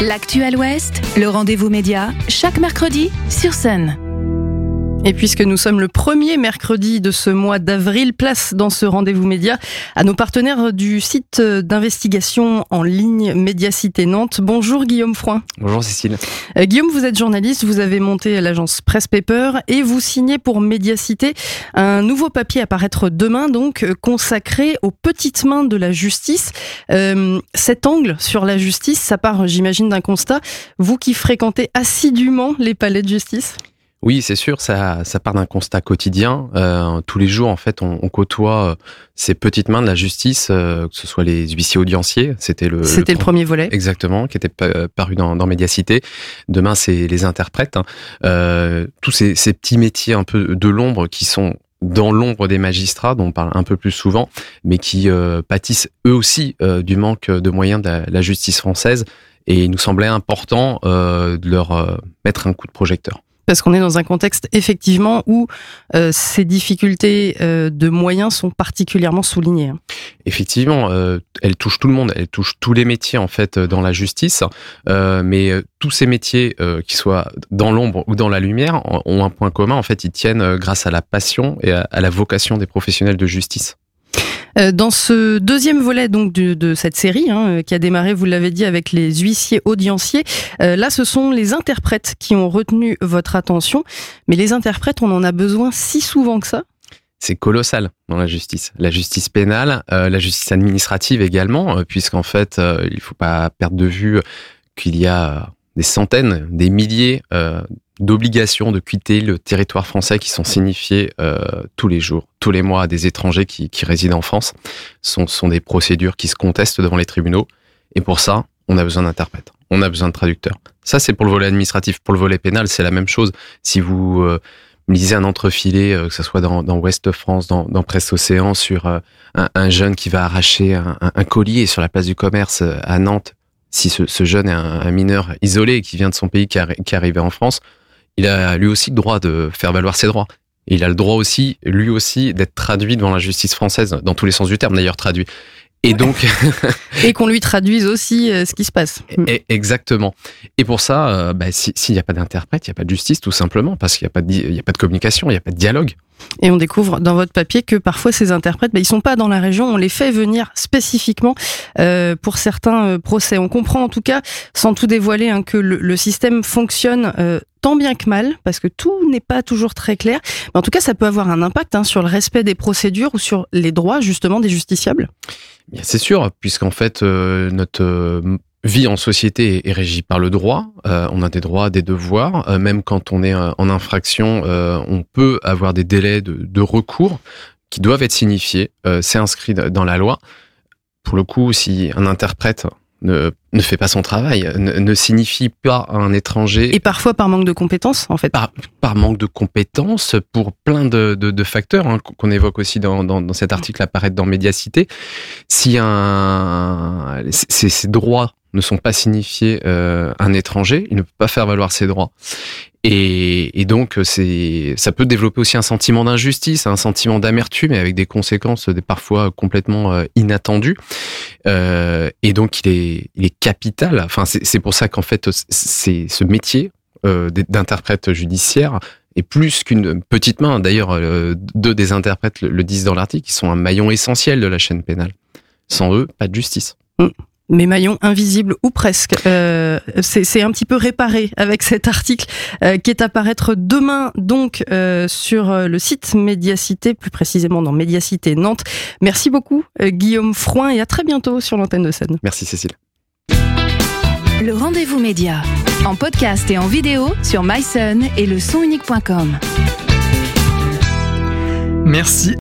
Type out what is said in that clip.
L'actuel Ouest, le rendez-vous média, chaque mercredi sur Sun. Et puisque nous sommes le premier mercredi de ce mois d'avril, place dans ce rendez-vous média à nos partenaires du site d'investigation en ligne Médiacité Nantes. Bonjour Guillaume Froin. Bonjour Cécile. Euh, Guillaume, vous êtes journaliste, vous avez monté l'agence Press Paper et vous signez pour Médiacité un nouveau papier à paraître demain, donc euh, consacré aux petites mains de la justice. Euh, cet angle sur la justice, ça part, j'imagine, d'un constat. Vous qui fréquentez assidûment les palais de justice? Oui, c'est sûr, ça, ça part d'un constat quotidien. Euh, tous les jours, en fait, on, on côtoie euh, ces petites mains de la justice, euh, que ce soit les huissiers audienciers, c'était le, C'était le, premier volet. Exactement, qui était paru dans, dans Médiacité. Demain, c'est les interprètes. Hein. Euh, tous ces, ces petits métiers un peu de l'ombre qui sont dans l'ombre des magistrats, dont on parle un peu plus souvent, mais qui euh, pâtissent eux aussi euh, du manque de moyens de la, la, justice française. Et il nous semblait important euh, de leur mettre un coup de projecteur parce qu'on est dans un contexte effectivement où euh, ces difficultés euh, de moyens sont particulièrement soulignées. Effectivement, euh, elle touche tout le monde, elle touche tous les métiers en fait dans la justice, euh, mais tous ces métiers, qui soient dans l'ombre ou dans la lumière, ont un point commun. En fait, ils tiennent grâce à la passion et à la vocation des professionnels de justice. Euh, dans ce deuxième volet donc de, cette série, hein, euh, qui a démarré, vous l'avez dit, avec les huissiers audienciers, euh, là, ce sont les interprètes qui ont retenu votre attention. Mais les interprètes, on en a besoin si souvent que ça? C'est colossal dans la justice. La justice pénale, la justice administrative également, puisqu'en fait, il faut pas perdre de vue qu'il y a des centaines, des milliers d'obligations de quitter le territoire français qui sont signifiées euh, tous les jours, tous les mois à des étrangers qui, résident en France. Ce sont, des procédures qui se contestent devant les tribunaux. Et pour ça, on a besoin d'interprètes, on a besoin de traducteurs. Ça, c'est pour le volet administratif. Pour le volet pénal, c'est la même chose. Si vous euh, lisez un entrefilé, euh, que ce soit dans, Ouest France, dans, Presse Océan, sur euh, un, un, jeune qui va arracher un, un, collier sur la place du commerce euh, à Nantes, si ce, ce jeune est un, un, mineur isolé qui vient de son pays, qui, a, qui est arrivé en France, il a lui aussi le droit de faire valoir ses droits. Et il a le droit aussi, lui aussi, d'être traduit devant la justice française, dans tous les sens du terme d'ailleurs traduit. Et donc. et qu'on lui traduise aussi euh, ce qui se passe. Et exactement. Et pour ça, euh, bah, s'il si n'y a pas d'interprète, il n'y a pas de justice, tout simplement, parce qu'il n'y a, a, pas de communication, il n'y a pas de dialogue. Et on découvre dans votre papier que parfois ces interprètes, bah, ils sont pas dans la région, on les fait venir spécifiquement euh, pour certains euh, procès. On comprend en tout cas, sans tout dévoiler, hein, que le, système fonctionne euh, tant bien que mal, parce que tout n'est pas toujours très clair. Mais en tout cas, ça peut avoir un impact hein, sur le respect des procédures ou sur les droits justement des justiciables. C'est sûr, puisqu'en fait, notre vie en société est régie par le droit. Euh, on a des droits, des devoirs. Euh, même quand on est en infraction, euh, on peut avoir des délais de, de recours qui doivent être signifiés. C'est inscrit dans la loi. Pour le coup, si un interprète ne, ne fait pas son travail, ne, ne, signifie pas à un étranger. Et parfois par manque de compétences, en fait. Par, par manque de compétences, pour plein de, de, de facteurs hein, qu'on évoque aussi dans, dans, dans, cet article apparaître dans Médiacité. Si un, ces droits ne sont pas signifiés euh, un étranger, il ne peut pas faire valoir ses droits. Et, et donc, c'est, ça peut développer aussi un sentiment d'injustice, un sentiment d'amertume, avec des conséquences des parfois complètement euh, inattendues. Euh, et donc, il est, capital. Enfin, c'est pour ça qu'en fait, c'est ce métier euh, d'interprète judiciaire est plus qu'une petite main. D'ailleurs, euh, deux des interprètes le, disent dans l'article, ils sont un maillon essentiel de la chaîne pénale. Sans eux, pas de justice. Mmh mes maillons invisibles ou presque. Euh, c'est un petit peu réparé avec cet article euh, qui est à paraître demain donc euh, sur le site Médiacité, plus précisément dans Médiacité Nantes. Merci beaucoup Guillaume Froin et à très bientôt sur l'antenne de scène. Merci Cécile. Le rendez-vous média en podcast et en vidéo sur myson et le sonunique.com. Merci